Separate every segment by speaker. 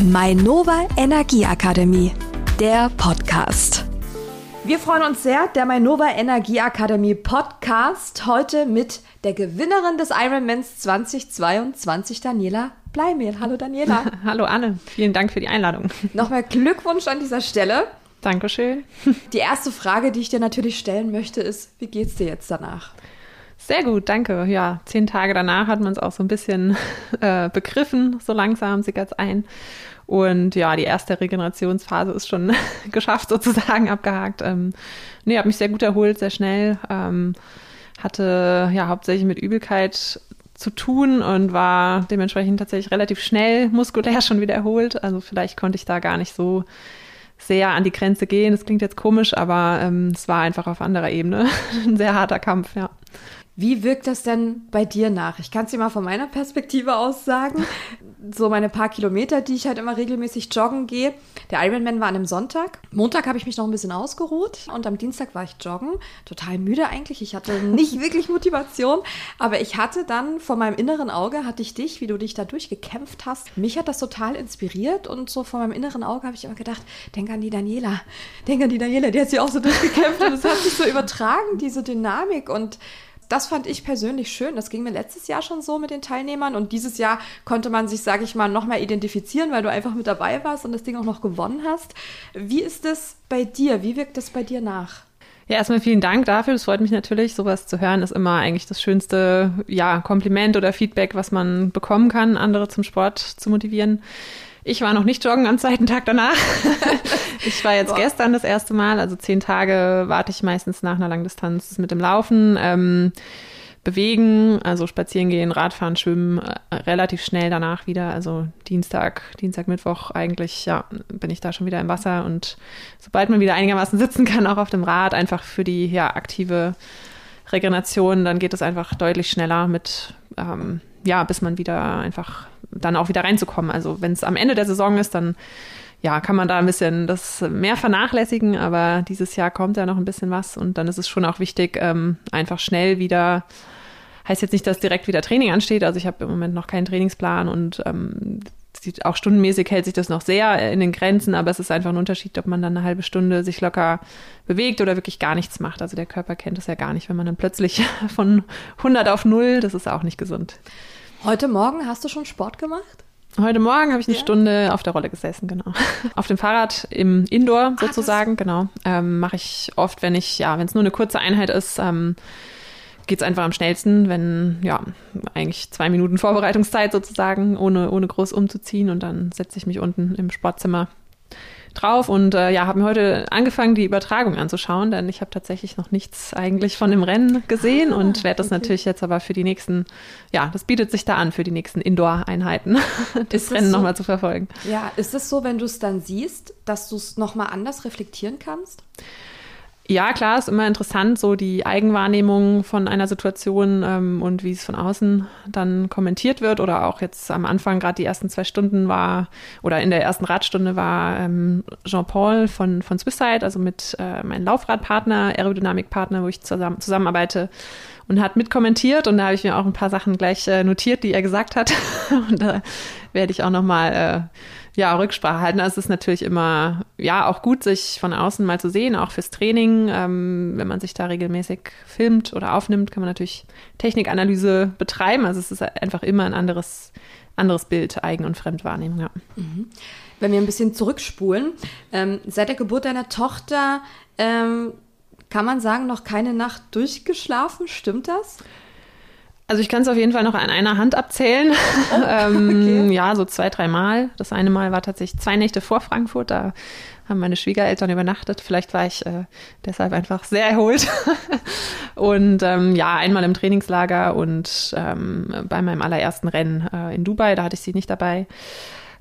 Speaker 1: Mainova Energieakademie, der Podcast.
Speaker 2: Wir freuen uns sehr, der Mainova Energieakademie Podcast heute mit der Gewinnerin des Ironmans 2022, Daniela Bleimehl. Hallo Daniela.
Speaker 3: Hallo Anne, vielen Dank für die Einladung.
Speaker 2: Nochmal Glückwunsch an dieser Stelle.
Speaker 3: Dankeschön.
Speaker 2: Die erste Frage, die ich dir natürlich stellen möchte, ist, wie geht's dir jetzt danach?
Speaker 3: Sehr gut, danke. Ja, zehn Tage danach hat man es auch so ein bisschen äh, begriffen, so langsam sickert es ein. Und ja, die erste Regenerationsphase ist schon geschafft, sozusagen abgehakt. Ähm, nee, habe mich sehr gut erholt, sehr schnell. Ähm, hatte ja hauptsächlich mit Übelkeit zu tun und war dementsprechend tatsächlich relativ schnell muskulär schon wieder erholt. Also vielleicht konnte ich da gar nicht so sehr an die Grenze gehen. Das klingt jetzt komisch, aber ähm, es war einfach auf anderer Ebene ein sehr harter Kampf, ja.
Speaker 2: Wie wirkt das denn bei dir nach? Ich kann es dir mal von meiner Perspektive aus sagen. So meine paar Kilometer, die ich halt immer regelmäßig joggen gehe. Der Ironman war an einem Sonntag. Montag habe ich mich noch ein bisschen ausgeruht und am Dienstag war ich joggen. Total müde eigentlich. Ich hatte nicht wirklich Motivation, aber ich hatte dann vor meinem inneren Auge hatte ich dich, wie du dich da durchgekämpft hast. Mich hat das total inspiriert und so vor meinem inneren Auge habe ich immer gedacht, denk an die Daniela, denk an die Daniela, die hat sich auch so durchgekämpft und es hat sich so übertragen, diese Dynamik und das fand ich persönlich schön. Das ging mir letztes Jahr schon so mit den Teilnehmern und dieses Jahr konnte man sich, sage ich mal, noch mehr identifizieren, weil du einfach mit dabei warst und das Ding auch noch gewonnen hast. Wie ist das bei dir? Wie wirkt das bei dir nach?
Speaker 3: Ja, erstmal vielen Dank dafür. Das freut mich natürlich. Sowas zu hören ist immer eigentlich das schönste, ja, Kompliment oder Feedback, was man bekommen kann, andere zum Sport zu motivieren. Ich war noch nicht joggen am zweiten Tag danach. ich war jetzt Boah. gestern das erste Mal, also zehn Tage warte ich meistens nach einer Langdistanz mit dem Laufen. Ähm, bewegen, also spazieren gehen, Radfahren, schwimmen, äh, relativ schnell danach wieder. Also Dienstag, Dienstag, Mittwoch eigentlich, ja, bin ich da schon wieder im Wasser und sobald man wieder einigermaßen sitzen kann, auch auf dem Rad, einfach für die ja, aktive Regeneration, dann geht es einfach deutlich schneller mit, ähm, ja, bis man wieder einfach dann auch wieder reinzukommen. Also wenn es am Ende der Saison ist, dann ja, kann man da ein bisschen das mehr vernachlässigen, aber dieses Jahr kommt ja noch ein bisschen was und dann ist es schon auch wichtig, ähm, einfach schnell wieder, heißt jetzt nicht, dass direkt wieder Training ansteht, also ich habe im Moment noch keinen Trainingsplan und ähm, auch stundenmäßig hält sich das noch sehr in den Grenzen, aber es ist einfach ein Unterschied, ob man dann eine halbe Stunde sich locker bewegt oder wirklich gar nichts macht. Also der Körper kennt das ja gar nicht, wenn man dann plötzlich von 100 auf 0, das ist auch nicht gesund.
Speaker 2: Heute Morgen hast du schon Sport gemacht?
Speaker 3: Heute Morgen habe ich eine ja. Stunde auf der Rolle gesessen, genau. Auf dem Fahrrad im Indoor ah, sozusagen, ah, genau. Ähm, Mache ich oft, wenn ich, ja, wenn es nur eine kurze Einheit ist, ähm, geht es einfach am schnellsten, wenn, ja, eigentlich zwei Minuten Vorbereitungszeit sozusagen, ohne, ohne groß umzuziehen und dann setze ich mich unten im Sportzimmer drauf und äh, ja, habe mir heute angefangen, die Übertragung anzuschauen, denn ich habe tatsächlich noch nichts eigentlich von dem Rennen gesehen ah, und werde das okay. natürlich jetzt aber für die nächsten, ja, das bietet sich da an, für die nächsten Indoor-Einheiten, das Rennen so, nochmal zu verfolgen.
Speaker 2: Ja, ist es so, wenn du es dann siehst, dass du es nochmal anders reflektieren kannst?
Speaker 3: Ja, klar, ist immer interessant, so die Eigenwahrnehmung von einer Situation ähm, und wie es von außen dann kommentiert wird. Oder auch jetzt am Anfang, gerade die ersten zwei Stunden war, oder in der ersten Radstunde war ähm, Jean-Paul von, von Swisside, also mit äh, meinem Laufradpartner, Aerodynamikpartner, wo ich zusammen, zusammenarbeite, und hat mitkommentiert. Und da habe ich mir auch ein paar Sachen gleich äh, notiert, die er gesagt hat. und da werde ich auch nochmal äh, ja, Rücksprache halten. Das ist natürlich immer, ja, auch gut, sich von außen mal zu sehen, auch fürs Training. Ähm, wenn man sich da regelmäßig filmt oder aufnimmt, kann man natürlich Technikanalyse betreiben. Also es ist einfach immer ein anderes, anderes Bild, Eigen- und Fremdwahrnehmung, ja. Mhm.
Speaker 2: Wenn wir ein bisschen zurückspulen, ähm, seit der Geburt deiner Tochter, ähm, kann man sagen, noch keine Nacht durchgeschlafen, stimmt das?
Speaker 3: Also ich kann es auf jeden Fall noch an einer Hand abzählen. Oh, ähm, okay. Ja, so zwei, drei Mal. Das eine Mal war tatsächlich zwei Nächte vor Frankfurt. Da haben meine Schwiegereltern übernachtet. Vielleicht war ich äh, deshalb einfach sehr erholt. und ähm, ja, einmal im Trainingslager und ähm, bei meinem allerersten Rennen äh, in Dubai. Da hatte ich sie nicht dabei.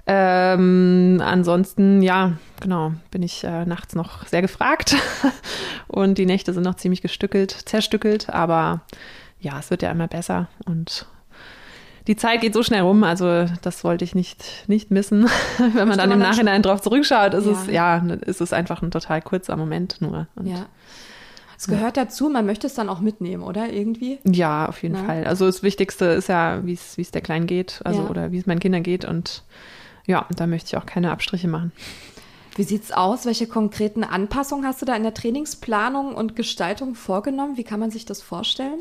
Speaker 3: Ähm, ansonsten, ja, genau, bin ich äh, nachts noch sehr gefragt. und die Nächte sind noch ziemlich gestückelt, zerstückelt. Aber ja, es wird ja immer besser und die Zeit geht so schnell rum, also das wollte ich nicht, nicht missen. Wenn man dann im Nachhinein drauf zurückschaut, ist ja. es, ja, ist es einfach ein total kurzer Moment nur.
Speaker 2: Und ja. Es gehört ja. dazu, man möchte es dann auch mitnehmen, oder? Irgendwie?
Speaker 3: Ja, auf jeden ja. Fall. Also das Wichtigste ist ja, wie es der Kleinen geht, also oder wie es meinen Kindern geht. Und ja, da möchte ich auch keine Abstriche machen.
Speaker 2: Wie sieht's aus? Welche konkreten Anpassungen hast du da in der Trainingsplanung und Gestaltung vorgenommen? Wie kann man sich das vorstellen?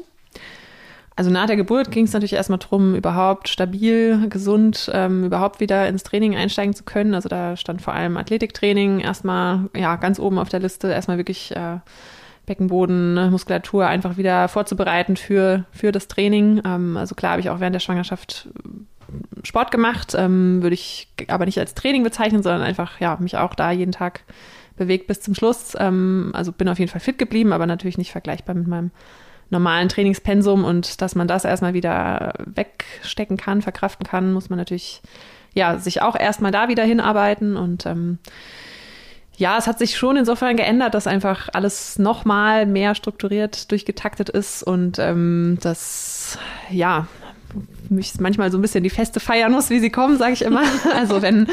Speaker 3: Also nach der Geburt ging es natürlich erstmal darum, überhaupt stabil, gesund, ähm, überhaupt wieder ins Training einsteigen zu können. Also da stand vor allem Athletiktraining erstmal ja ganz oben auf der Liste, erstmal wirklich äh, Beckenboden, ne, Muskulatur einfach wieder vorzubereiten für, für das Training. Ähm, also klar habe ich auch während der Schwangerschaft Sport gemacht, ähm, würde ich aber nicht als Training bezeichnen, sondern einfach ja mich auch da jeden Tag bewegt bis zum Schluss. Ähm, also bin auf jeden Fall fit geblieben, aber natürlich nicht vergleichbar mit meinem normalen Trainingspensum und dass man das erstmal wieder wegstecken kann, verkraften kann, muss man natürlich ja sich auch erstmal da wieder hinarbeiten und ähm, ja, es hat sich schon insofern geändert, dass einfach alles nochmal mehr strukturiert durchgetaktet ist und ähm, das ja mich manchmal so ein bisschen die Feste feiern muss, wie sie kommen, sage ich immer. Also wenn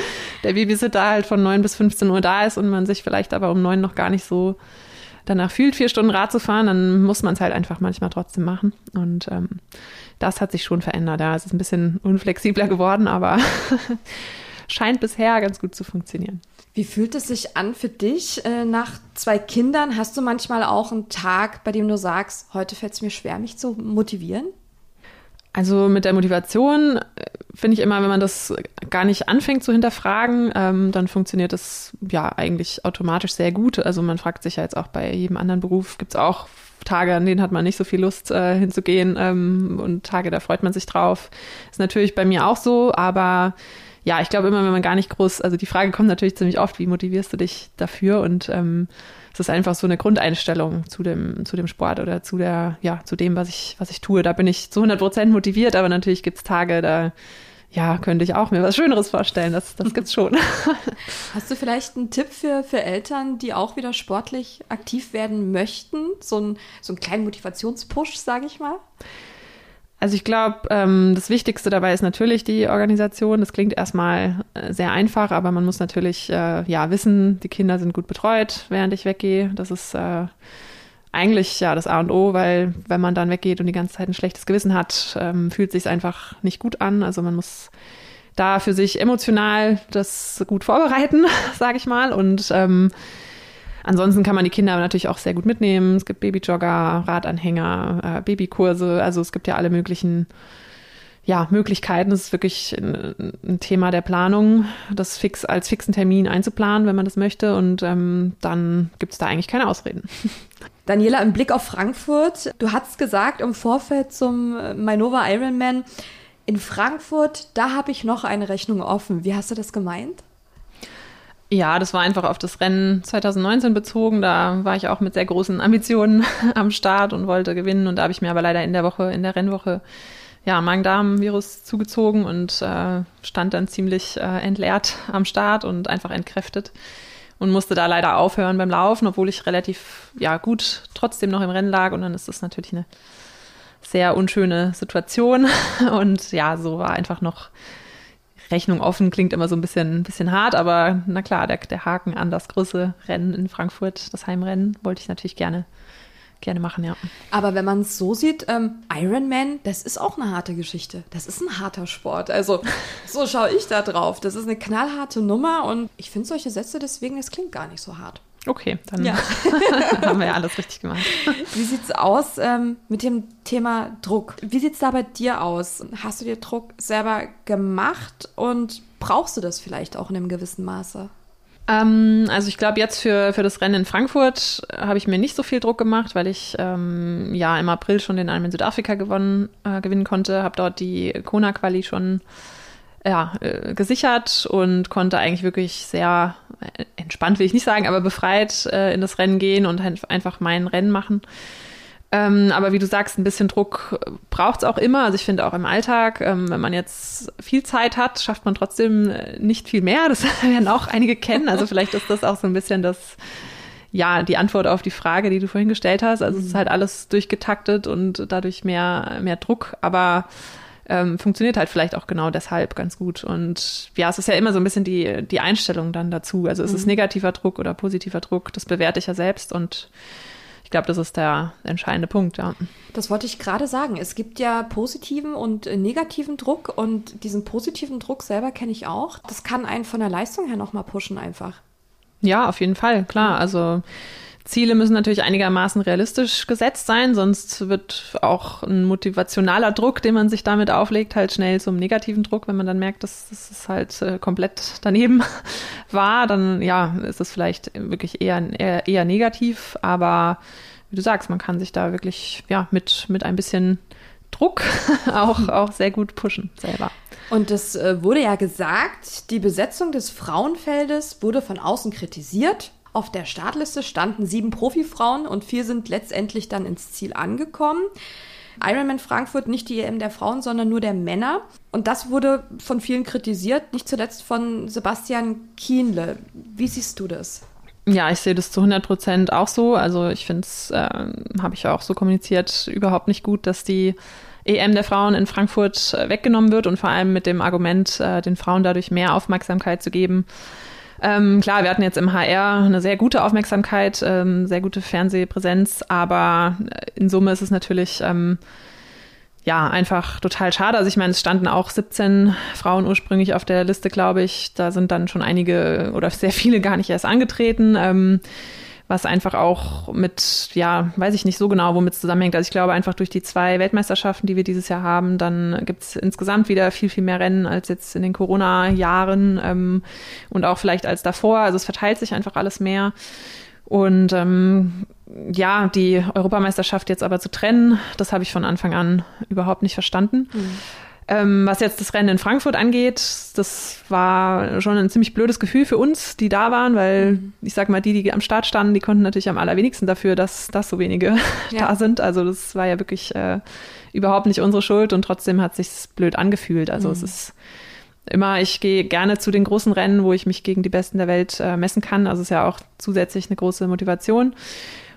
Speaker 3: der Babysitter halt von 9 bis 15 Uhr da ist und man sich vielleicht aber um 9 noch gar nicht so danach fühlt, vier Stunden Rad zu fahren, dann muss man es halt einfach manchmal trotzdem machen. Und ähm, das hat sich schon verändert. Ja, es ist ein bisschen unflexibler geworden, aber scheint bisher ganz gut zu funktionieren.
Speaker 2: Wie fühlt es sich an für dich äh, nach zwei Kindern? Hast du manchmal auch einen Tag, bei dem du sagst, heute fällt es mir schwer, mich zu motivieren?
Speaker 3: Also mit der Motivation äh, finde ich immer, wenn man das gar nicht anfängt zu hinterfragen, ähm, dann funktioniert das ja eigentlich automatisch sehr gut. Also man fragt sich ja jetzt auch bei jedem anderen Beruf, gibt es auch Tage, an denen hat man nicht so viel Lust äh, hinzugehen ähm, und Tage, da freut man sich drauf. Ist natürlich bei mir auch so, aber ja, ich glaube immer, wenn man gar nicht groß, also die Frage kommt natürlich ziemlich oft, wie motivierst du dich dafür? Und ähm, es ist einfach so eine Grundeinstellung zu dem, zu dem Sport oder zu der, ja, zu dem, was ich, was ich tue. Da bin ich zu 100 Prozent motiviert, aber natürlich gibt es Tage, da ja, könnte ich auch mir was Schöneres vorstellen. Das, das gibt's schon.
Speaker 2: Hast du vielleicht einen Tipp für, für Eltern, die auch wieder sportlich aktiv werden möchten? So, ein, so einen kleinen Motivationspush, sage ich mal?
Speaker 3: Also ich glaube, ähm, das Wichtigste dabei ist natürlich die Organisation. Das klingt erstmal äh, sehr einfach, aber man muss natürlich äh, ja wissen, die Kinder sind gut betreut, während ich weggehe. Das ist äh, eigentlich ja das A und O, weil wenn man dann weggeht und die ganze Zeit ein schlechtes Gewissen hat, ähm, fühlt sich einfach nicht gut an. Also man muss da für sich emotional das gut vorbereiten, sage ich mal. Und ähm, Ansonsten kann man die Kinder natürlich auch sehr gut mitnehmen. Es gibt Babyjogger, Radanhänger, äh, Babykurse. Also es gibt ja alle möglichen ja, Möglichkeiten. Es ist wirklich ein, ein, Thema der Planung, das fix als fixen Termin einzuplanen, wenn man das möchte. Und ähm, dann gibt es da eigentlich keine Ausreden.
Speaker 2: Daniela, im Blick auf Frankfurt, du hast gesagt im Vorfeld zum Mainova Ironman, in Frankfurt, da habe ich noch eine Rechnung offen. Wie hast du das gemeint?
Speaker 3: Ja, das war einfach auf das Rennen 2019 bezogen. Da war ich auch mit sehr großen Ambitionen am Start und wollte gewinnen. Und da habe ich mir aber leider in der Woche, in der Rennwoche, ja, Magen-Darm-Virus zugezogen und äh, stand dann ziemlich äh, entleert am Start und einfach entkräftet und musste da leider aufhören beim Laufen, obwohl ich relativ ja gut trotzdem noch im Rennen lag. Und dann ist das natürlich eine sehr unschöne Situation. Und ja, so war einfach noch Rechnung offen klingt immer so ein bisschen, ein bisschen hart, aber na klar, der, der Haken an das große Rennen in Frankfurt, das Heimrennen, wollte ich natürlich gerne gerne machen, ja.
Speaker 2: Aber wenn man es so sieht, ähm, Ironman, das ist auch eine harte Geschichte. Das ist ein harter Sport. Also so schaue ich da drauf. Das ist eine knallharte Nummer und ich finde solche Sätze deswegen, es klingt gar nicht so hart.
Speaker 3: Okay, dann ja. haben wir ja alles richtig gemacht.
Speaker 2: Wie sieht es aus ähm, mit dem Thema Druck? Wie sieht es da bei dir aus? Hast du dir Druck selber gemacht und brauchst du das vielleicht auch in einem gewissen Maße?
Speaker 3: Ähm, also ich glaube, jetzt für, für das Rennen in Frankfurt habe ich mir nicht so viel Druck gemacht, weil ich ähm, ja im April schon den Ironman Südafrika gewonnen, äh, gewinnen konnte, habe dort die Kona-Quali schon ja, äh, gesichert und konnte eigentlich wirklich sehr äh, entspannt, will ich nicht sagen, aber befreit äh, in das Rennen gehen und einfach mein Rennen machen. Ähm, aber wie du sagst, ein bisschen Druck braucht es auch immer. Also ich finde auch im Alltag, ähm, wenn man jetzt viel Zeit hat, schafft man trotzdem äh, nicht viel mehr. Das werden auch einige kennen. Also vielleicht ist das auch so ein bisschen das, ja, die Antwort auf die Frage, die du vorhin gestellt hast. Also es ist mhm. halt alles durchgetaktet und dadurch mehr, mehr Druck. Aber ähm, funktioniert halt vielleicht auch genau deshalb ganz gut. Und ja, es ist ja immer so ein bisschen die, die Einstellung dann dazu. Also ist es mhm. negativer Druck oder positiver Druck, das bewerte ich ja selbst und glaube, das ist der entscheidende Punkt, ja.
Speaker 2: Das wollte ich gerade sagen. Es gibt ja positiven und negativen Druck und diesen positiven Druck selber kenne ich auch. Das kann einen von der Leistung her nochmal pushen einfach.
Speaker 3: Ja, auf jeden Fall, klar. Also Ziele müssen natürlich einigermaßen realistisch gesetzt sein, sonst wird auch ein motivationaler Druck, den man sich damit auflegt, halt schnell zum negativen Druck. Wenn man dann merkt, dass es halt äh, komplett daneben war, dann ja, ist es vielleicht wirklich eher, eher, eher negativ. Aber wie du sagst, man kann sich da wirklich ja, mit, mit ein bisschen Druck auch, auch sehr gut pushen selber.
Speaker 2: Und es äh, wurde ja gesagt, die Besetzung des Frauenfeldes wurde von außen kritisiert. Auf der Startliste standen sieben Profifrauen und vier sind letztendlich dann ins Ziel angekommen. Ironman Frankfurt nicht die EM der Frauen, sondern nur der Männer. Und das wurde von vielen kritisiert, nicht zuletzt von Sebastian Kienle. Wie siehst du das?
Speaker 3: Ja, ich sehe das zu 100 Prozent auch so. Also ich finde es, äh, habe ich auch so kommuniziert, überhaupt nicht gut, dass die EM der Frauen in Frankfurt äh, weggenommen wird und vor allem mit dem Argument, äh, den Frauen dadurch mehr Aufmerksamkeit zu geben, ähm, klar, wir hatten jetzt im HR eine sehr gute Aufmerksamkeit, ähm, sehr gute Fernsehpräsenz, aber in Summe ist es natürlich ähm, ja einfach total schade. Also ich meine, es standen auch 17 Frauen ursprünglich auf der Liste, glaube ich. Da sind dann schon einige oder sehr viele gar nicht erst angetreten. Was einfach auch mit, ja, weiß ich nicht so genau, womit es zusammenhängt. Also ich glaube einfach durch die zwei Weltmeisterschaften, die wir dieses Jahr haben, dann gibt es insgesamt wieder viel, viel mehr Rennen als jetzt in den Corona-Jahren ähm, und auch vielleicht als davor. Also es verteilt sich einfach alles mehr. Und ähm, ja, die Europameisterschaft jetzt aber zu trennen, das habe ich von Anfang an überhaupt nicht verstanden. Mhm. Ähm, was jetzt das Rennen in Frankfurt angeht, das war schon ein ziemlich blödes Gefühl für uns, die da waren, weil mhm. ich sag mal, die, die am Start standen, die konnten natürlich am allerwenigsten dafür, dass, dass so wenige ja. da sind. Also das war ja wirklich äh, überhaupt nicht unsere Schuld und trotzdem hat sich's blöd angefühlt. Also mhm. es ist immer, ich gehe gerne zu den großen Rennen, wo ich mich gegen die Besten der Welt äh, messen kann. Also es ist ja auch zusätzlich eine große Motivation.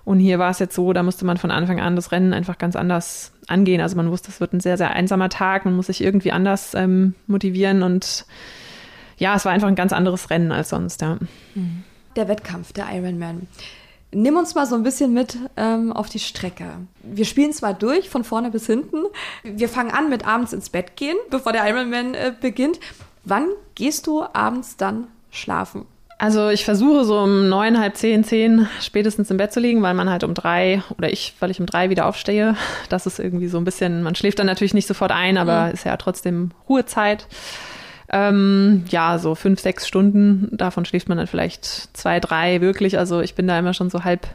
Speaker 3: Und hier war es jetzt so, da musste man von Anfang an das Rennen einfach ganz anders angehen. Also man wusste, es wird ein sehr, sehr einsamer Tag, man muss sich irgendwie anders ähm, motivieren und ja, es war einfach ein ganz anderes Rennen als sonst, ja.
Speaker 2: Der Wettkampf, der Ironman. Nimm uns mal so ein bisschen mit ähm, auf die Strecke. Wir spielen zwar durch, von vorne bis hinten. Wir fangen an mit abends ins Bett gehen, bevor der Ironman äh, beginnt. Wann gehst du abends dann schlafen?
Speaker 3: Also ich versuche so um neun, halb zehn, zehn spätestens im Bett zu liegen, weil man halt um drei oder ich, weil ich um drei wieder aufstehe. Das ist irgendwie so ein bisschen, man schläft dann natürlich nicht sofort ein, aber mhm. ist ja trotzdem Ruhezeit. Ähm, ja, so fünf, sechs Stunden. Davon schläft man dann vielleicht zwei, drei wirklich. Also ich bin da immer schon so halb,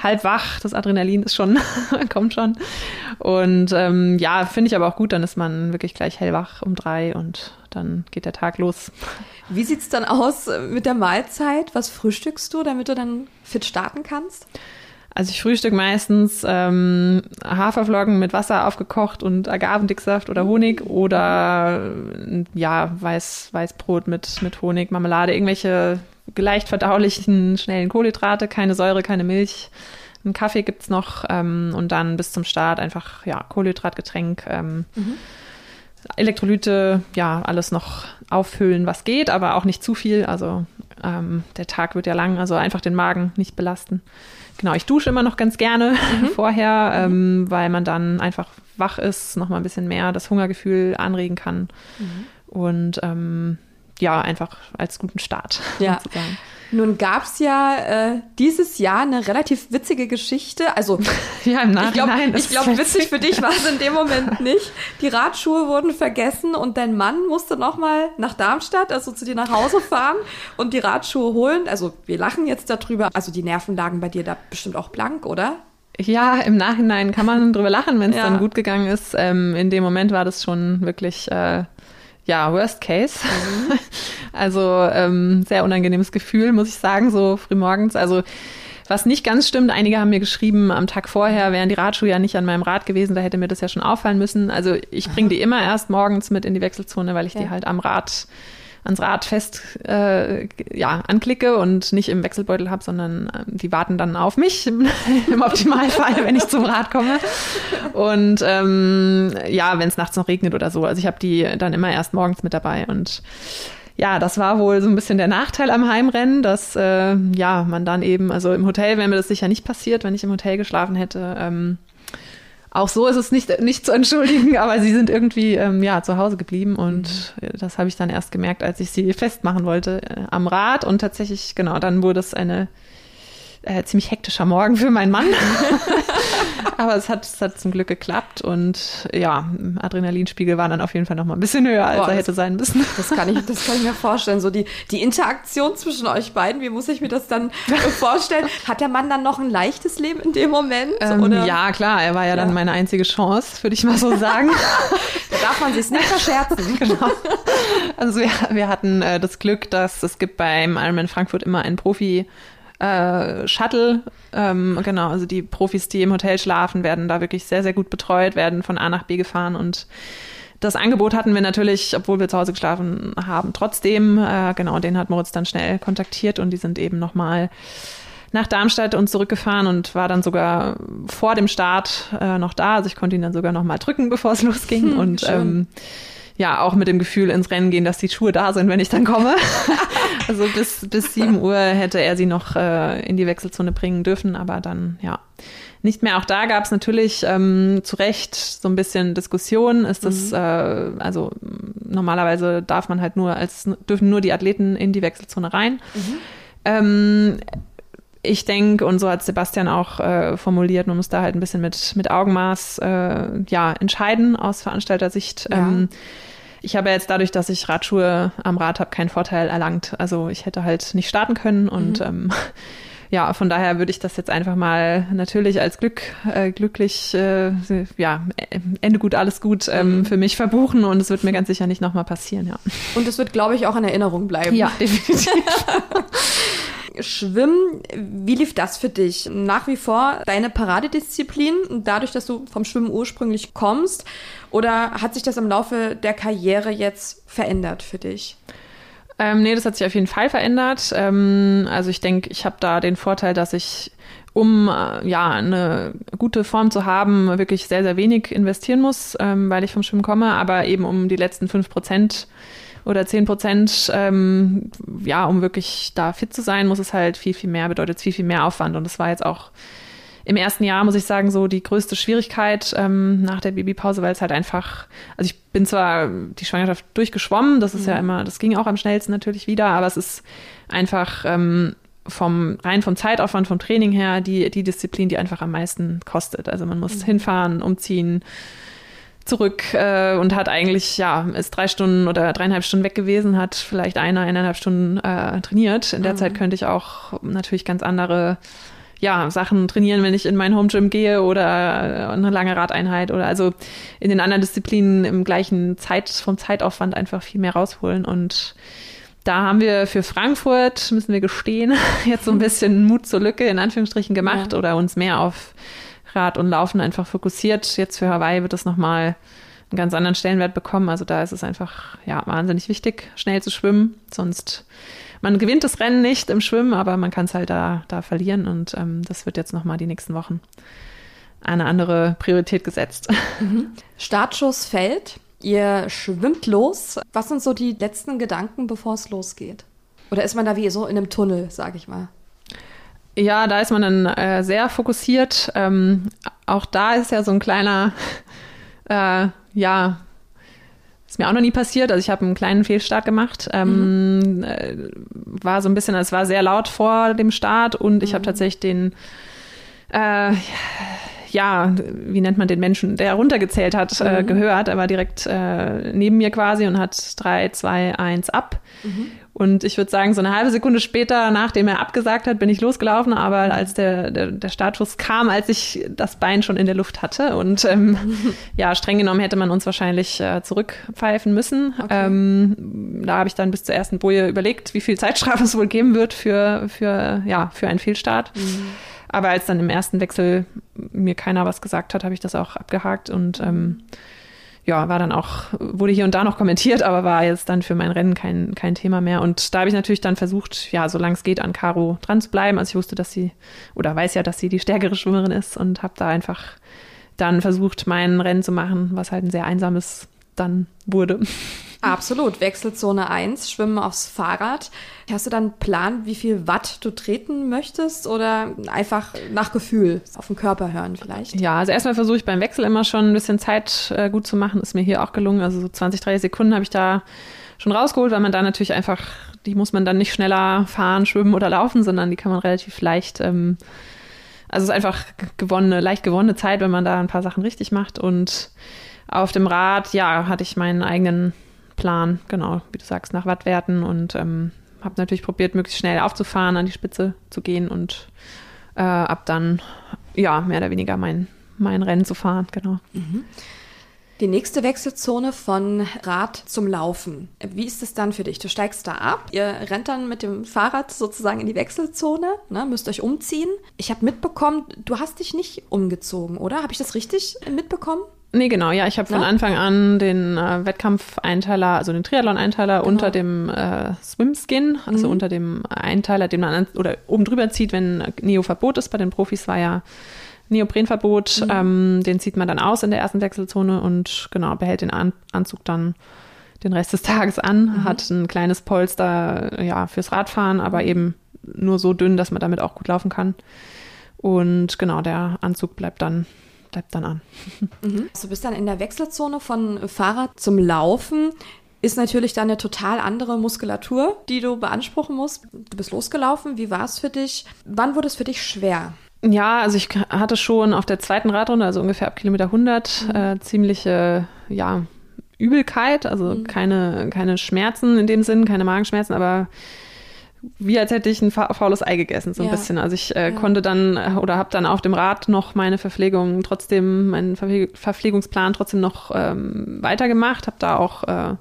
Speaker 3: halb wach. Das Adrenalin ist schon, kommt schon. Und ähm, ja, finde ich aber auch gut. Dann ist man wirklich gleich hellwach um drei und dann geht der Tag los.
Speaker 2: Wie sieht es dann aus mit der Mahlzeit? Was frühstückst du, damit du dann fit starten kannst?
Speaker 3: Also ich frühstück meistens ähm, Haferflocken mit Wasser aufgekocht und Agavendicksaft oder Honig oder ja, Weiß, Weißbrot mit, mit Honig, Marmelade, irgendwelche leicht verdaulichen, schnellen Kohlenhydrate, keine Säure, keine Milch. Einen Kaffee gibt's noch ähm, und dann bis zum Start einfach ja, Kohlenhydratgetränk. Ähm, mhm. Elektrolyte, ja, alles noch auffüllen, was geht, aber auch nicht zu viel. Also ähm, der Tag wird ja lang, also einfach den Magen nicht belasten. Genau, ich dusche immer noch ganz gerne mhm. vorher, ähm, weil man dann einfach wach ist, noch mal ein bisschen mehr das Hungergefühl anregen kann. Mhm. Und ähm, ja, einfach als guten Start.
Speaker 2: Ja. Sozusagen. Nun gab es ja äh, dieses Jahr eine relativ witzige Geschichte. Also,
Speaker 3: ja, im Nachhinein.
Speaker 2: Ich glaube, glaub, witzig für dich war es in dem Moment nicht. Die Radschuhe wurden vergessen und dein Mann musste nochmal nach Darmstadt, also zu dir nach Hause fahren und die Radschuhe holen. Also, wir lachen jetzt darüber. Also, die Nerven lagen bei dir da bestimmt auch blank, oder?
Speaker 3: Ja, im Nachhinein kann man drüber lachen, wenn es ja. dann gut gegangen ist. Ähm, in dem Moment war das schon wirklich. Äh, ja, Worst Case. Mhm. Also ähm, sehr unangenehmes Gefühl, muss ich sagen, so frühmorgens. Also was nicht ganz stimmt, einige haben mir geschrieben, am Tag vorher wären die Radschuhe ja nicht an meinem Rad gewesen, da hätte mir das ja schon auffallen müssen. Also ich bringe die immer erst morgens mit in die Wechselzone, weil ich ja. die halt am Rad ans Rad fest äh, ja, anklicke und nicht im Wechselbeutel habe, sondern äh, die warten dann auf mich im Optimalfall, wenn ich zum Rad komme. Und ähm, ja, wenn es nachts noch regnet oder so. Also ich habe die dann immer erst morgens mit dabei und ja, das war wohl so ein bisschen der Nachteil am Heimrennen, dass äh, ja man dann eben, also im Hotel wäre mir das sicher nicht passiert, wenn ich im Hotel geschlafen hätte. Ähm, auch so ist es nicht, nicht zu entschuldigen, aber sie sind irgendwie ähm, ja, zu Hause geblieben und mhm. das habe ich dann erst gemerkt, als ich sie festmachen wollte äh, am Rad und tatsächlich, genau, dann wurde es eine äh, ziemlich hektischer Morgen für meinen Mann. Aber es hat, es hat zum Glück geklappt und ja, Adrenalinspiegel war dann auf jeden Fall noch mal ein bisschen höher, als Boah, er hätte das, sein müssen.
Speaker 2: Das kann, ich, das kann ich mir vorstellen. So die, die Interaktion zwischen euch beiden, wie muss ich mir das dann vorstellen? Hat der Mann dann noch ein leichtes Leben in dem Moment?
Speaker 3: Ähm, ja, klar, er war ja, ja, dann meine einzige Chance, würde ich mal so sagen.
Speaker 2: da darf man sich nicht verscherzen. genau.
Speaker 3: Also wir, wir hatten äh, das Glück, dass es gibt beim Ironman Frankfurt immer einen Profi- äh, Shuttle. Ähm, genau, also die Profis, die im Hotel schlafen, werden da wirklich sehr, sehr gut betreut, werden von A nach B gefahren und das Angebot hatten wir natürlich, obwohl wir zu Hause geschlafen haben, trotzdem. Äh, genau, den hat Moritz dann schnell kontaktiert und die sind eben nochmal nach Darmstadt und zurückgefahren und war dann sogar vor dem Start äh, noch da. Also ich konnte ihn dann sogar nochmal drücken, bevor es losging. Hm, und ähm, ja, auch mit dem Gefühl ins Rennen gehen, dass die Schuhe da sind, wenn ich dann komme. also bis, bis 7 Uhr hätte er sie noch äh, in die Wechselzone bringen dürfen, aber dann, ja, nicht mehr. Auch da gab es natürlich ähm, zu Recht so ein bisschen Diskussion. Ist das, mhm. äh, also normalerweise darf man halt nur als, dürfen nur die Athleten in die Wechselzone rein. Mhm. Ähm, ich denke, und so hat Sebastian auch äh, formuliert, man muss da halt ein bisschen mit, mit Augenmaß äh, ja, entscheiden aus Veranstaltersicht. Ja. Ähm, ich habe jetzt dadurch, dass ich Radschuhe am Rad habe, keinen Vorteil erlangt. Also ich hätte halt nicht starten können und mhm. ähm, ja, von daher würde ich das jetzt einfach mal natürlich als Glück, äh, glücklich, äh, ja, Ende gut, alles gut ähm, mhm. für mich verbuchen und es wird mir ganz sicher nicht nochmal passieren, ja.
Speaker 2: Und es wird, glaube ich, auch in Erinnerung bleiben.
Speaker 3: Ja, definitiv.
Speaker 2: Schwimmen, wie lief das für dich? Nach wie vor deine Paradedisziplin, dadurch, dass du vom Schwimmen ursprünglich kommst? Oder hat sich das im Laufe der Karriere jetzt verändert für dich?
Speaker 3: Ähm, nee, das hat sich auf jeden Fall verändert. Ähm, also ich denke, ich habe da den Vorteil, dass ich, um äh, ja eine gute Form zu haben, wirklich sehr, sehr wenig investieren muss, ähm, weil ich vom Schwimmen komme, aber eben um die letzten fünf Prozent oder zehn Prozent, ähm, ja, um wirklich da fit zu sein, muss es halt viel, viel mehr, bedeutet viel, viel mehr Aufwand. Und das war jetzt auch im ersten Jahr, muss ich sagen, so die größte Schwierigkeit ähm, nach der Babypause, weil es halt einfach, also ich bin zwar die Schwangerschaft durchgeschwommen, das ist mhm. ja immer, das ging auch am schnellsten natürlich wieder, aber es ist einfach ähm, vom rein vom Zeitaufwand, vom Training her, die, die Disziplin, die einfach am meisten kostet. Also man muss mhm. hinfahren, umziehen, zurück äh, und hat eigentlich, ja, ist drei Stunden oder dreieinhalb Stunden weg gewesen, hat vielleicht eine, eineinhalb Stunden äh, trainiert. In der mhm. Zeit könnte ich auch natürlich ganz andere ja, Sachen trainieren, wenn ich in mein Home Gym gehe oder eine lange Radeinheit oder also in den anderen Disziplinen im gleichen Zeit, vom Zeitaufwand einfach viel mehr rausholen und da haben wir für Frankfurt, müssen wir gestehen, jetzt so ein bisschen Mut zur Lücke in Anführungsstrichen gemacht ja. oder uns mehr auf Rad und Laufen einfach fokussiert. Jetzt für Hawaii wird das nochmal einen ganz anderen Stellenwert bekommen. Also da ist es einfach ja wahnsinnig wichtig, schnell zu schwimmen. Sonst man gewinnt das Rennen nicht im Schwimmen, aber man kann es halt da, da verlieren. Und ähm, das wird jetzt nochmal die nächsten Wochen eine andere Priorität gesetzt.
Speaker 2: Mhm. Startschuss fällt. Ihr schwimmt los. Was sind so die letzten Gedanken, bevor es losgeht? Oder ist man da wie so in einem Tunnel, sage ich mal?
Speaker 3: Ja, da ist man dann äh, sehr fokussiert. Ähm, auch da ist ja so ein kleiner, äh, ja, ist mir auch noch nie passiert. Also ich habe einen kleinen Fehlstart gemacht. Ähm, mhm. äh, war so ein bisschen, es war sehr laut vor dem Start und ich mhm. habe tatsächlich den äh, ja, wie nennt man den Menschen, der runtergezählt hat, äh, mhm. gehört. Er war direkt äh, neben mir quasi und hat drei, zwei, eins ab. Und ich würde sagen, so eine halbe Sekunde später, nachdem er abgesagt hat, bin ich losgelaufen, aber als der, der, der Startschuss kam, als ich das Bein schon in der Luft hatte. Und ähm, ja, streng genommen hätte man uns wahrscheinlich äh, zurückpfeifen müssen. Okay. Ähm, da habe ich dann bis zur ersten Boje überlegt, wie viel Zeitstrafe es wohl geben wird für, für, ja, für einen Fehlstart. Mhm. Aber als dann im ersten Wechsel mir keiner was gesagt hat, habe ich das auch abgehakt und ähm, ja, war dann auch, wurde hier und da noch kommentiert, aber war jetzt dann für mein Rennen kein, kein Thema mehr. Und da habe ich natürlich dann versucht, ja, solange es geht, an Caro dran zu bleiben. Also ich wusste, dass sie, oder weiß ja, dass sie die stärkere Schwimmerin ist und habe da einfach dann versucht, mein Rennen zu machen, was halt ein sehr einsames dann wurde.
Speaker 2: Absolut. Wechselzone 1, Schwimmen aufs Fahrrad. Hast du dann einen Plan, wie viel Watt du treten möchtest oder einfach nach Gefühl auf den Körper hören vielleicht?
Speaker 3: Ja, also erstmal versuche ich beim Wechsel immer schon ein bisschen Zeit äh, gut zu machen. Ist mir hier auch gelungen. Also so 20, 30 Sekunden habe ich da schon rausgeholt, weil man da natürlich einfach, die muss man dann nicht schneller fahren, schwimmen oder laufen, sondern die kann man relativ leicht, ähm, also es ist einfach gewonnene, leicht gewonnene Zeit, wenn man da ein paar Sachen richtig macht. Und auf dem Rad, ja, hatte ich meinen eigenen Plan, genau, wie du sagst, nach Wattwerten und ähm, habe natürlich probiert, möglichst schnell aufzufahren, an die Spitze zu gehen und äh, ab dann, ja, mehr oder weniger mein, mein Rennen zu fahren, genau. Mhm.
Speaker 2: Die nächste Wechselzone von Rad zum Laufen. Wie ist es dann für dich? Du steigst da ab, ihr rennt dann mit dem Fahrrad sozusagen in die Wechselzone, ne, müsst euch umziehen. Ich habe mitbekommen, du hast dich nicht umgezogen, oder? Habe ich das richtig mitbekommen?
Speaker 3: Nee, genau, ja. Ich habe von ja? Anfang an den äh, Wettkampfeinteiler, also den Triathlon-Einteiler genau. unter dem äh, Swimskin, also mhm. unter dem Einteiler, den man an, oder oben drüber zieht, wenn Neo-Verbot ist. Bei den Profis war ja Neoprenverbot. Mhm. Ähm, den zieht man dann aus in der ersten Wechselzone und genau, behält den an Anzug dann den Rest des Tages an, mhm. hat ein kleines Polster ja, fürs Radfahren, aber eben nur so dünn, dass man damit auch gut laufen kann. Und genau, der Anzug bleibt dann bleibt dann an.
Speaker 2: Mhm. Du bist dann in der Wechselzone von Fahrrad zum Laufen. Ist natürlich dann eine total andere Muskulatur, die du beanspruchen musst. Du bist losgelaufen. Wie war es für dich? Wann wurde es für dich schwer?
Speaker 3: Ja, also ich hatte schon auf der zweiten Radrunde, also ungefähr ab Kilometer 100, mhm. äh, ziemliche, ja, Übelkeit, also mhm. keine, keine Schmerzen in dem Sinn, keine Magenschmerzen, aber wie als hätte ich ein faules Ei gegessen, so ein ja. bisschen. Also ich äh, ja. konnte dann äh, oder habe dann auf dem Rad noch meine Verpflegung trotzdem, meinen Verpflegungsplan trotzdem noch ähm, weitergemacht, habe da auch äh,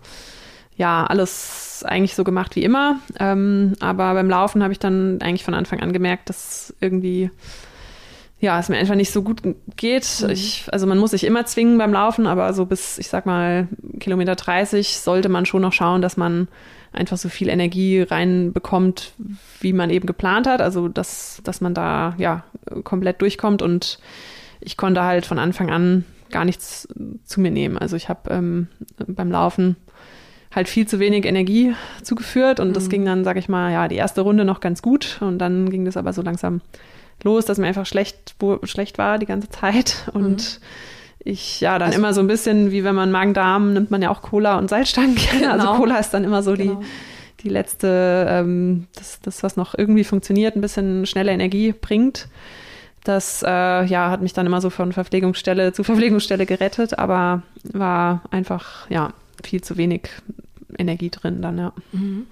Speaker 3: ja alles eigentlich so gemacht wie immer. Ähm, aber beim Laufen habe ich dann eigentlich von Anfang an gemerkt, dass irgendwie ja, es mir einfach nicht so gut geht. Mhm. Ich, also man muss sich immer zwingen beim Laufen, aber so bis, ich sag mal, Kilometer 30 sollte man schon noch schauen, dass man einfach so viel Energie reinbekommt, wie man eben geplant hat. Also dass, dass man da ja komplett durchkommt und ich konnte halt von Anfang an gar nichts zu mir nehmen. Also ich habe ähm, beim Laufen halt viel zu wenig Energie zugeführt und mhm. das ging dann, sag ich mal, ja, die erste Runde noch ganz gut und dann ging das aber so langsam los, dass mir einfach schlecht, schlecht war die ganze Zeit. Und mhm. Ich, ja, dann also, immer so ein bisschen, wie wenn man Magen-Darm, nimmt man ja auch Cola und Salzstangen. Genau. Also Cola ist dann immer so genau. die, die letzte, ähm, das, das, was noch irgendwie funktioniert, ein bisschen schnelle Energie bringt. Das äh, ja, hat mich dann immer so von Verpflegungsstelle zu Verpflegungsstelle gerettet, aber war einfach ja viel zu wenig Energie drin dann, ja. Mhm.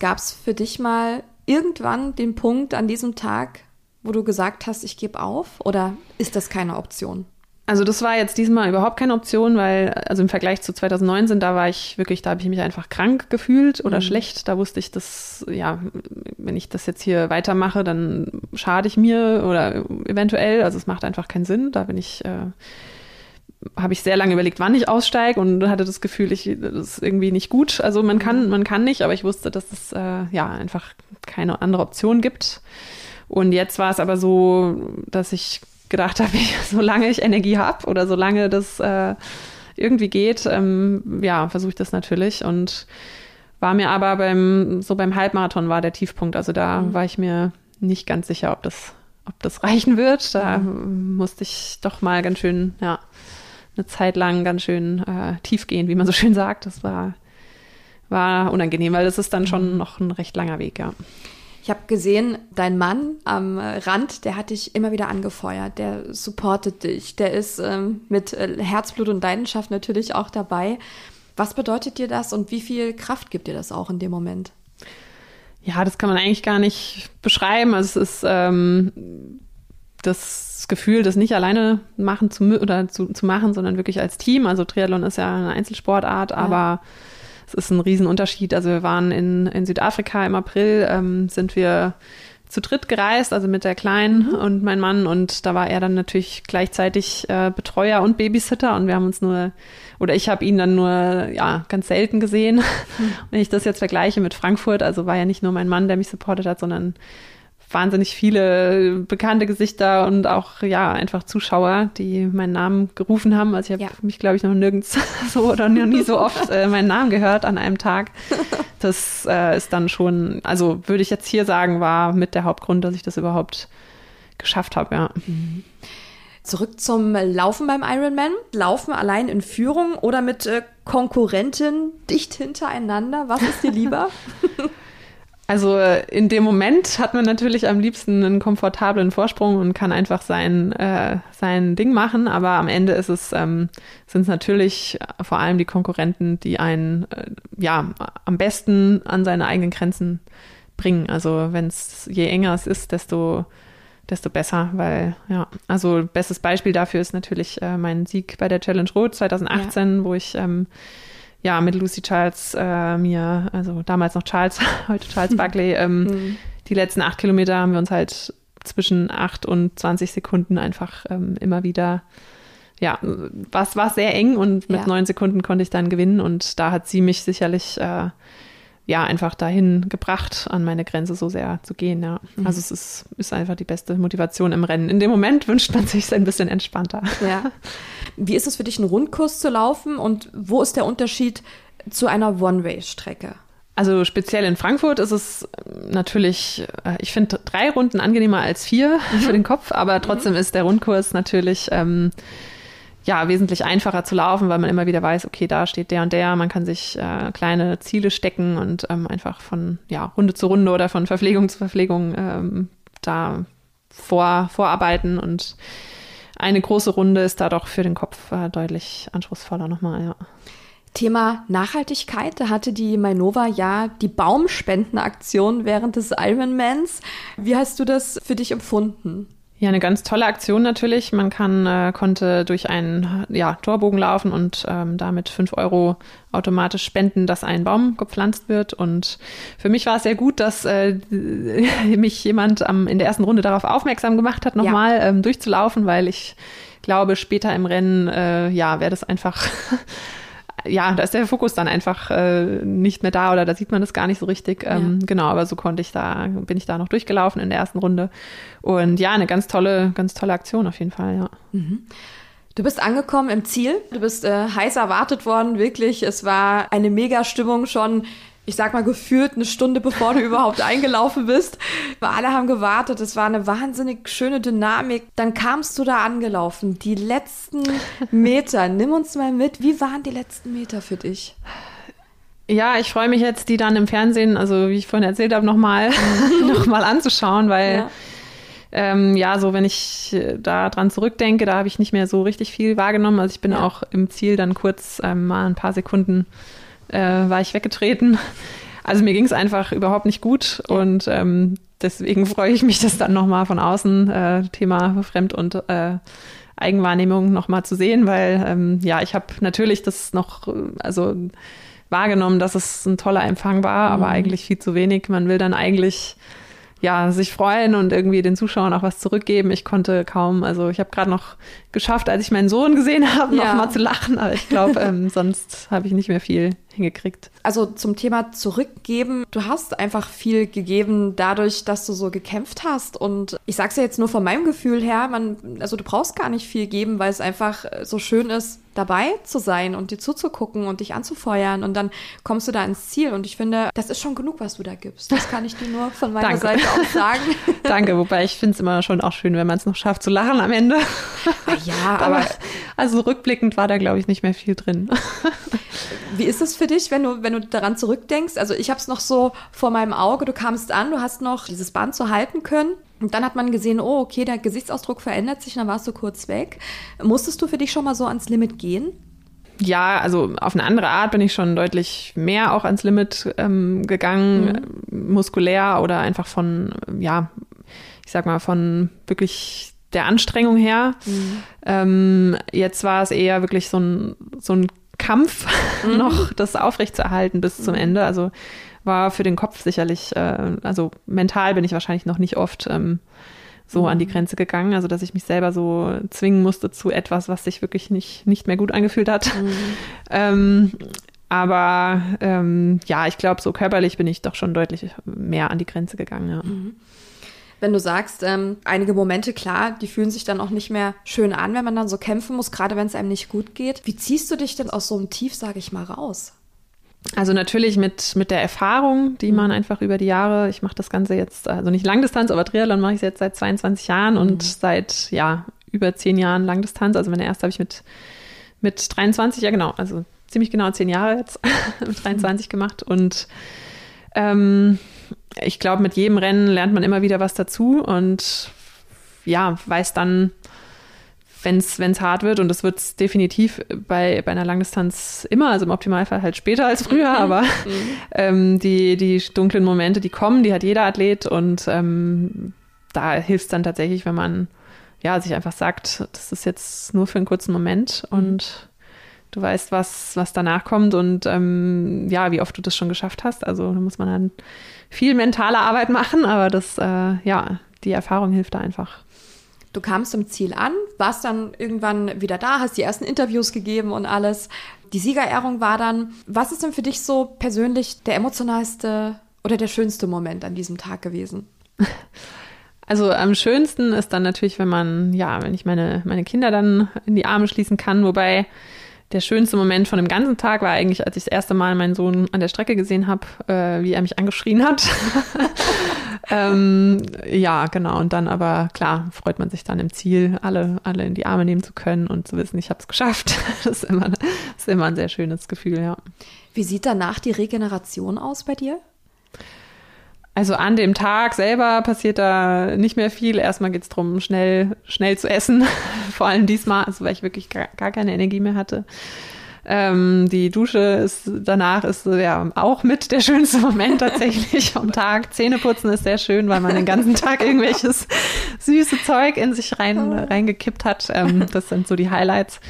Speaker 2: Gab es für dich mal irgendwann den Punkt an diesem Tag, wo du gesagt hast, ich gebe auf? Oder ist das keine Option?
Speaker 3: Also das war jetzt diesmal überhaupt keine Option, weil also im Vergleich zu 2019, da war ich wirklich, da habe ich mich einfach krank gefühlt oder mhm. schlecht. Da wusste ich, dass ja, wenn ich das jetzt hier weitermache, dann schade ich mir oder eventuell. Also es macht einfach keinen Sinn. Da bin ich äh, habe ich sehr lange überlegt, wann ich aussteige und hatte das Gefühl, ich das ist irgendwie nicht gut. Also man kann, man kann nicht, aber ich wusste, dass es äh, ja einfach keine andere Option gibt. Und jetzt war es aber so, dass ich gedacht habe, solange ich Energie habe oder solange das äh, irgendwie geht, ähm, ja, versuche ich das natürlich. Und war mir aber beim, so beim Halbmarathon war der Tiefpunkt. Also da mhm. war ich mir nicht ganz sicher, ob das, ob das reichen wird. Da mhm. musste ich doch mal ganz schön, ja, eine Zeit lang ganz schön äh, tief gehen, wie man so schön sagt. Das war, war unangenehm, weil das ist dann schon mhm. noch ein recht langer Weg, ja.
Speaker 2: Ich habe gesehen, dein Mann am Rand, der hat dich immer wieder angefeuert, der supportet dich, der ist ähm, mit äh, Herzblut und Leidenschaft natürlich auch dabei. Was bedeutet dir das und wie viel Kraft gibt dir das auch in dem Moment?
Speaker 3: Ja, das kann man eigentlich gar nicht beschreiben. Also es ist ähm, das Gefühl, das nicht alleine machen zu oder zu, zu machen, sondern wirklich als Team. Also Triathlon ist ja eine Einzelsportart, ja. aber es ist ein Riesenunterschied. Also wir waren in, in Südafrika im April, ähm, sind wir zu dritt gereist, also mit der Kleinen mhm. und mein Mann. Und da war er dann natürlich gleichzeitig äh, Betreuer und Babysitter. Und wir haben uns nur, oder ich habe ihn dann nur, ja, ganz selten gesehen. Mhm. Wenn ich das jetzt vergleiche mit Frankfurt, also war ja nicht nur mein Mann, der mich supportet hat, sondern wahnsinnig viele bekannte Gesichter und auch ja einfach Zuschauer, die meinen Namen gerufen haben. Also ich habe ja. mich, glaube ich, noch nirgends so oder noch nie so oft äh, meinen Namen gehört an einem Tag. Das äh, ist dann schon, also würde ich jetzt hier sagen, war mit der Hauptgrund, dass ich das überhaupt geschafft habe, ja. Mhm.
Speaker 2: Zurück zum Laufen beim Ironman. Laufen allein in Führung oder mit äh, Konkurrentin dicht hintereinander? Was ist dir lieber?
Speaker 3: Also äh, in dem Moment hat man natürlich am liebsten einen komfortablen Vorsprung und kann einfach sein, äh, sein Ding machen, aber am Ende ist es, ähm, sind es natürlich vor allem die Konkurrenten, die einen äh, ja am besten an seine eigenen Grenzen bringen. Also wenn es je enger es ist, desto desto besser, weil ja, also bestes Beispiel dafür ist natürlich äh, mein Sieg bei der Challenge Rot 2018, ja. wo ich ähm, ja mit Lucy Charles äh, mir, also damals noch Charles, heute Charles Buckley, ähm, mhm. die letzten acht Kilometer haben wir uns halt zwischen acht und 20 Sekunden einfach ähm, immer wieder ja, was war sehr eng und mit neun ja. Sekunden konnte ich dann gewinnen und da hat sie mich sicherlich äh, ja, einfach dahin gebracht, an meine Grenze so sehr zu gehen, ja. Mhm. Also es ist, ist einfach die beste Motivation im Rennen. In dem Moment wünscht man sich es ein bisschen entspannter.
Speaker 2: Ja. Wie ist es für dich, einen Rundkurs zu laufen und wo ist der Unterschied zu einer One-Way-Strecke?
Speaker 3: Also speziell in Frankfurt ist es natürlich, äh, ich finde drei Runden angenehmer als vier mhm. für den Kopf, aber trotzdem mhm. ist der Rundkurs natürlich ähm, ja, wesentlich einfacher zu laufen, weil man immer wieder weiß, okay, da steht der und der. Man kann sich äh, kleine Ziele stecken und ähm, einfach von ja, Runde zu Runde oder von Verpflegung zu Verpflegung ähm, da vor, vorarbeiten. Und eine große Runde ist da doch für den Kopf äh, deutlich anspruchsvoller nochmal, ja.
Speaker 2: Thema Nachhaltigkeit, da hatte die Mainova ja die Baumspendenaktion während des Ironmans. Wie hast du das für dich empfunden?
Speaker 3: Ja, eine ganz tolle Aktion natürlich. Man kann, äh, konnte durch einen ja, Torbogen laufen und ähm, damit fünf Euro automatisch spenden, dass ein Baum gepflanzt wird. Und für mich war es sehr gut, dass äh, mich jemand ähm, in der ersten Runde darauf aufmerksam gemacht hat, nochmal ja. ähm, durchzulaufen, weil ich glaube, später im Rennen, äh, ja, wäre das einfach ja, da ist der Fokus dann einfach äh, nicht mehr da oder da sieht man das gar nicht so richtig. Ähm, ja. Genau, aber so konnte ich da, bin ich da noch durchgelaufen in der ersten Runde. Und ja, eine ganz tolle, ganz tolle Aktion auf jeden Fall, ja. Mhm.
Speaker 2: Du bist angekommen im Ziel. Du bist äh, heiß erwartet worden, wirklich. Es war eine Mega-Stimmung schon ich sag mal, gefühlt eine Stunde bevor du überhaupt eingelaufen bist. Wir alle haben gewartet. Es war eine wahnsinnig schöne Dynamik. Dann kamst du da angelaufen. Die letzten Meter. Nimm uns mal mit. Wie waren die letzten Meter für dich?
Speaker 3: Ja, ich freue mich jetzt, die dann im Fernsehen, also wie ich vorhin erzählt habe, nochmal noch mal anzuschauen, weil ja. Ähm, ja, so wenn ich äh, da dran zurückdenke, da habe ich nicht mehr so richtig viel wahrgenommen. Also ich bin ja. auch im Ziel dann kurz ähm, mal ein paar Sekunden äh, war ich weggetreten. Also mir ging es einfach überhaupt nicht gut und ähm, deswegen freue ich mich, das dann nochmal von außen, äh, Thema Fremd- und äh, Eigenwahrnehmung nochmal zu sehen, weil ähm, ja, ich habe natürlich das noch, also wahrgenommen, dass es ein toller Empfang war, mhm. aber eigentlich viel zu wenig. Man will dann eigentlich ja, sich freuen und irgendwie den Zuschauern auch was zurückgeben. Ich konnte kaum, also ich habe gerade noch geschafft, als ich meinen Sohn gesehen habe, ja. noch mal zu lachen, aber ich glaube, ähm, sonst habe ich nicht mehr viel hingekriegt.
Speaker 2: Also zum Thema zurückgeben, du hast einfach viel gegeben dadurch, dass du so gekämpft hast und ich sag's ja jetzt nur von meinem Gefühl her, man also du brauchst gar nicht viel geben, weil es einfach so schön ist, dabei zu sein und dir zuzugucken und dich anzufeuern und dann kommst du da ins Ziel und ich finde, das ist schon genug, was du da gibst. Das kann ich dir nur von meiner Seite aus sagen.
Speaker 3: Danke, wobei ich finde es immer schon auch schön, wenn man es noch schafft zu lachen am Ende.
Speaker 2: Ja, aber
Speaker 3: also rückblickend war da glaube ich nicht mehr viel drin.
Speaker 2: Wie ist es für dich, wenn du wenn du daran zurückdenkst? Also ich habe es noch so vor meinem Auge, du kamst an, du hast noch dieses Band zu halten können und dann hat man gesehen, oh, okay, der Gesichtsausdruck verändert sich, dann warst du kurz weg. Musstest du für dich schon mal so ans Limit gehen?
Speaker 3: Ja, also auf eine andere Art bin ich schon deutlich mehr auch ans Limit ähm, gegangen, mhm. muskulär oder einfach von, ja, ich sag mal, von wirklich der Anstrengung her. Mhm. Ähm, jetzt war es eher wirklich so ein, so ein Kampf, mhm. noch das aufrechtzuerhalten bis zum mhm. Ende. Also war für den Kopf sicherlich, äh, also mental bin ich wahrscheinlich noch nicht oft ähm, so an die mhm. Grenze gegangen, also dass ich mich selber so zwingen musste zu etwas, was sich wirklich nicht, nicht mehr gut angefühlt hat. Mhm. ähm, aber ähm, ja, ich glaube, so körperlich bin ich doch schon deutlich mehr an die Grenze gegangen. Ja. Mhm.
Speaker 2: Wenn du sagst, ähm, einige Momente, klar, die fühlen sich dann auch nicht mehr schön an, wenn man dann so kämpfen muss, gerade wenn es einem nicht gut geht. Wie ziehst du dich denn aus so einem Tief, sage ich mal, raus?
Speaker 3: Also natürlich mit, mit der Erfahrung, die man einfach über die Jahre, ich mache das Ganze jetzt, also nicht Langdistanz, aber Triathlon mache ich jetzt seit 22 Jahren und mhm. seit ja über zehn Jahren Langdistanz. Also meine erste habe ich mit, mit 23, ja genau, also ziemlich genau zehn Jahre jetzt mit 23 gemacht und ähm, ich glaube, mit jedem Rennen lernt man immer wieder was dazu und ja, weiß dann, wenn es hart wird, und das wird es definitiv bei, bei einer Langdistanz immer, also im Optimalfall halt später als früher, mhm. aber mhm. ähm, die, die dunklen Momente, die kommen, die hat jeder Athlet und ähm, da hilft es dann tatsächlich, wenn man ja, sich einfach sagt, das ist jetzt nur für einen kurzen Moment mhm. und du weißt, was, was danach kommt und ähm, ja, wie oft du das schon geschafft hast. Also da muss man dann viel mentale Arbeit machen, aber das, äh, ja, die Erfahrung hilft da einfach.
Speaker 2: Du kamst zum Ziel an, warst dann irgendwann wieder da, hast die ersten Interviews gegeben und alles. Die Siegerehrung war dann. Was ist denn für dich so persönlich der emotionalste oder der schönste Moment an diesem Tag gewesen?
Speaker 3: Also am schönsten ist dann natürlich, wenn man, ja, wenn ich meine, meine Kinder dann in die Arme schließen kann, wobei der schönste Moment von dem ganzen Tag war eigentlich, als ich das erste Mal meinen Sohn an der Strecke gesehen habe, äh, wie er mich angeschrien hat. ähm, ja, genau. Und dann aber, klar, freut man sich dann im Ziel, alle, alle in die Arme nehmen zu können und zu wissen, ich habe es geschafft. das, ist immer, das ist immer ein sehr schönes Gefühl, ja.
Speaker 2: Wie sieht danach die Regeneration aus bei dir?
Speaker 3: Also an dem Tag selber passiert da nicht mehr viel. Erstmal geht es darum, schnell, schnell zu essen. Vor allem diesmal, also weil ich wirklich gar, gar keine Energie mehr hatte. Ähm, die Dusche ist danach ist ja auch mit der schönste Moment tatsächlich am Tag. Zähneputzen ist sehr schön, weil man den ganzen Tag irgendwelches süße Zeug in sich rein, reingekippt hat. Ähm, das sind so die Highlights.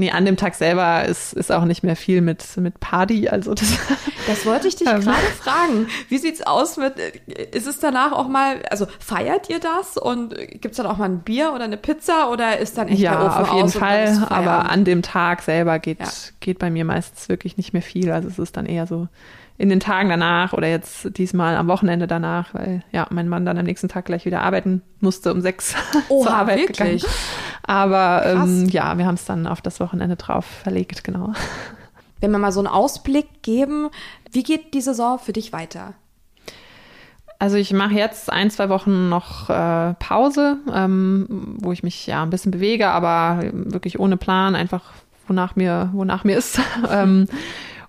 Speaker 3: Nee, an dem Tag selber ist, ist auch nicht mehr viel mit, mit Party. Also das,
Speaker 2: das wollte ich dich ähm. gerade fragen. Wie sieht's aus mit, ist es danach auch mal, also feiert ihr das und gibt's dann auch mal ein Bier oder eine Pizza oder ist dann echt
Speaker 3: ja,
Speaker 2: der Ofen
Speaker 3: auf jeden Fall, aber an dem Tag selber geht, ja. geht bei mir meistens wirklich nicht mehr viel. Also es ist dann eher so in den Tagen danach oder jetzt diesmal am Wochenende danach, weil ja, mein Mann dann am nächsten Tag gleich wieder arbeiten musste um sechs
Speaker 2: Oha, zur Arbeit wirklich?
Speaker 3: gegangen. Aber ähm, ja, wir haben es dann auf das Wochenende drauf verlegt, genau.
Speaker 2: Wenn wir mal so einen Ausblick geben, wie geht die Saison für dich weiter?
Speaker 3: Also ich mache jetzt ein, zwei Wochen noch äh, Pause, ähm, wo ich mich ja ein bisschen bewege, aber wirklich ohne Plan, einfach wonach mir, wonach mir ist. ähm,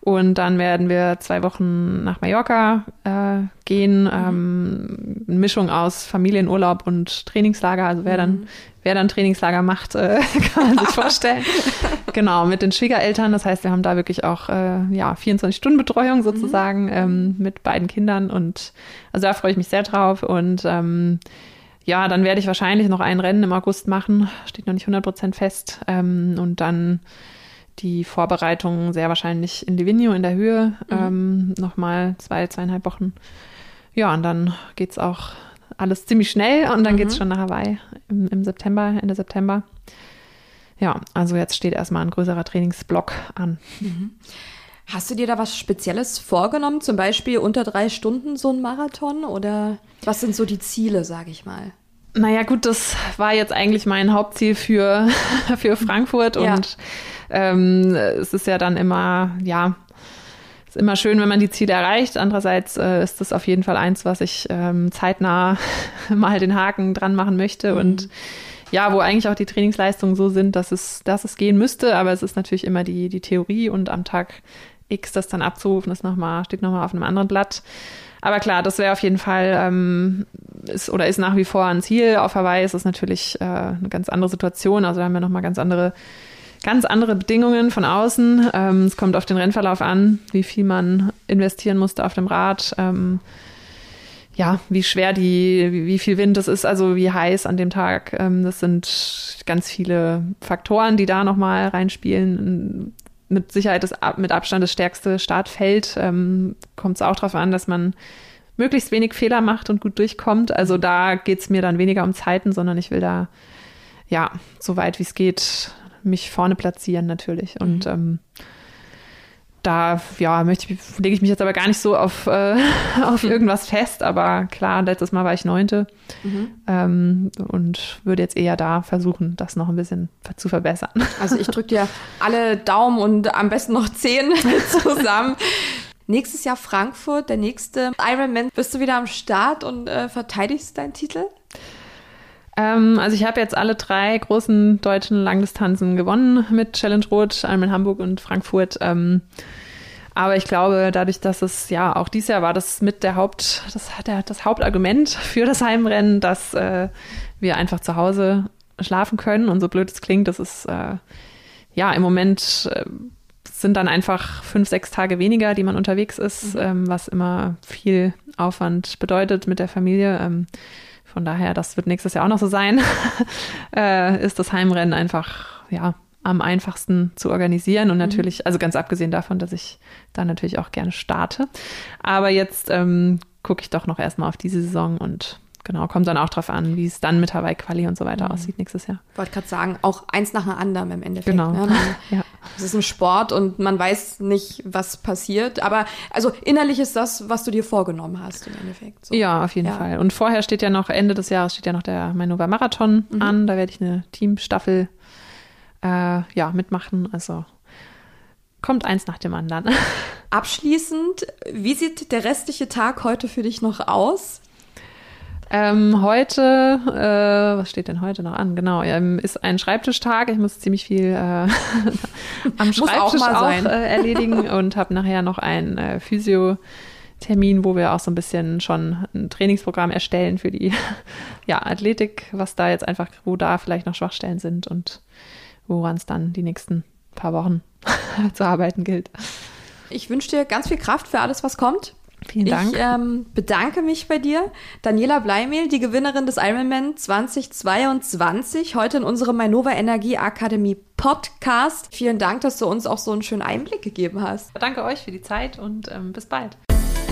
Speaker 3: und dann werden wir zwei Wochen nach Mallorca äh, gehen. Ähm, eine Mischung aus Familienurlaub und Trainingslager. Also wer dann, mhm. wer dann Trainingslager macht, äh, kann man sich vorstellen. genau, mit den Schwiegereltern. Das heißt, wir haben da wirklich auch äh, ja, 24-Stunden-Betreuung mhm. sozusagen mhm. ähm, mit beiden Kindern. Und also da freue ich mich sehr drauf. Und ähm, ja, dann werde ich wahrscheinlich noch ein Rennen im August machen. Steht noch nicht 100 Prozent fest. Ähm, und dann die Vorbereitungen sehr wahrscheinlich in Livigno in der Höhe. Mhm. Ähm, Nochmal zwei, zweieinhalb Wochen. Ja, und dann geht es auch alles ziemlich schnell und dann mhm. geht es schon nach Hawaii im, im, September, Ende September. Ja, also jetzt steht erstmal ein größerer Trainingsblock an.
Speaker 2: Mhm. Hast du dir da was Spezielles vorgenommen? Zum Beispiel unter drei Stunden so ein Marathon? Oder was sind so die Ziele, sage ich mal?
Speaker 3: Naja, gut, das war jetzt eigentlich mein Hauptziel für, für Frankfurt ja. und ähm, es ist ja dann immer, ja, ist immer schön, wenn man die Ziele erreicht. Andererseits äh, ist das auf jeden Fall eins, was ich ähm, zeitnah mal den Haken dran machen möchte mhm. und ja, wo eigentlich auch die Trainingsleistungen so sind, dass es, dass es gehen müsste, aber es ist natürlich immer die, die Theorie und am Tag X das dann abzurufen, ist noch mal, steht nochmal auf einem anderen Blatt. Aber klar, das wäre auf jeden Fall ähm, ist oder ist nach wie vor ein Ziel. Auf Hawaii ist es natürlich äh, eine ganz andere Situation. Also da haben wir nochmal ganz andere ganz andere Bedingungen von außen. Ähm, es kommt auf den Rennverlauf an, wie viel man investieren musste auf dem Rad. Ähm, ja, wie schwer die, wie, wie, viel Wind es ist, also wie heiß an dem Tag. Ähm, das sind ganz viele Faktoren, die da nochmal reinspielen. Mit Sicherheit das mit Abstand das stärkste Startfeld. Ähm, kommt es auch darauf an, dass man möglichst wenig Fehler macht und gut durchkommt. Also da geht es mir dann weniger um Zeiten, sondern ich will da ja so weit wie es geht mich vorne platzieren natürlich. Und mhm. ähm, da ja, möchte, lege ich mich jetzt aber gar nicht so auf, äh, auf irgendwas fest. Aber klar, letztes Mal war ich Neunte mhm. ähm, und würde jetzt eher da versuchen, das noch ein bisschen zu verbessern.
Speaker 2: Also ich drücke dir alle Daumen und am besten noch zehn zusammen. Nächstes Jahr Frankfurt, der nächste Ironman. Bist du wieder am Start und äh, verteidigst deinen Titel?
Speaker 3: Ähm, also ich habe jetzt alle drei großen deutschen Langdistanzen gewonnen mit Challenge Rot, einmal in Hamburg und Frankfurt. Ähm, aber ich glaube, dadurch, dass es ja auch dieses Jahr war, das mit der Haupt, das hat der, das Hauptargument für das Heimrennen, dass äh, wir einfach zu Hause schlafen können. Und so blöd es klingt, das ist äh, ja im Moment äh, sind dann einfach fünf, sechs Tage weniger, die man unterwegs ist, mhm. ähm, was immer viel Aufwand bedeutet mit der Familie. Ähm, von daher, das wird nächstes Jahr auch noch so sein, äh, ist das Heimrennen einfach, ja, am einfachsten zu organisieren und mhm. natürlich, also ganz abgesehen davon, dass ich da natürlich auch gerne starte. Aber jetzt ähm, gucke ich doch noch erstmal auf diese Saison und genau, kommt dann auch drauf an, wie es dann mit Hawaii Quali und so weiter mhm. aussieht nächstes Jahr.
Speaker 2: Ich wollte gerade sagen, auch eins nach dem anderen im Endeffekt.
Speaker 3: Genau. Ne?
Speaker 2: ja. Es ist ein Sport und man weiß nicht, was passiert. Aber also innerlich ist das, was du dir vorgenommen hast im Endeffekt.
Speaker 3: So. Ja, auf jeden ja. Fall. Und vorher steht ja noch, Ende des Jahres steht ja noch der Mainova Marathon mhm. an. Da werde ich eine Teamstaffel äh, ja, mitmachen. Also kommt eins nach dem anderen.
Speaker 2: Abschließend, wie sieht der restliche Tag heute für dich noch aus?
Speaker 3: Ähm, heute, äh, was steht denn heute noch an? Genau, ähm, ist ein Schreibtischtag. Ich muss ziemlich viel äh, am Schreibtisch auch, auch äh, erledigen und habe nachher noch einen äh, Physio-Termin, wo wir auch so ein bisschen schon ein Trainingsprogramm erstellen für die ja, Athletik, was da jetzt einfach, wo da vielleicht noch Schwachstellen sind und woran es dann die nächsten paar Wochen zu arbeiten gilt.
Speaker 2: Ich wünsche dir ganz viel Kraft für alles, was kommt.
Speaker 3: Vielen Dank.
Speaker 2: Ich ähm, bedanke mich bei dir. Daniela Bleimehl, die Gewinnerin des Ironman 2022, heute in unserem Mainova Energie Akademie Podcast. Vielen Dank, dass du uns auch so einen schönen Einblick gegeben hast.
Speaker 3: Danke euch für die Zeit und ähm, bis bald.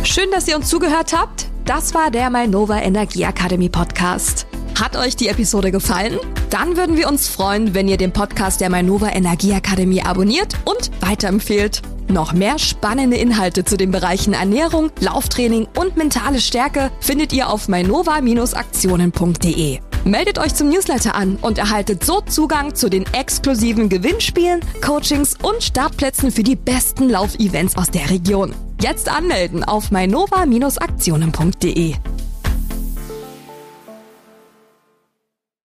Speaker 1: Schön, dass ihr uns zugehört habt. Das war der Mainova Energie Akademie Podcast. Hat euch die Episode gefallen? Dann würden wir uns freuen, wenn ihr den Podcast der Mainova Energieakademie abonniert und weiterempfehlt. Noch mehr spannende Inhalte zu den Bereichen Ernährung, Lauftraining und mentale Stärke findet ihr auf mainova-aktionen.de. Meldet euch zum Newsletter an und erhaltet so Zugang zu den exklusiven Gewinnspielen, Coachings und Startplätzen für die besten Laufevents aus der Region. Jetzt anmelden auf mainova-aktionen.de.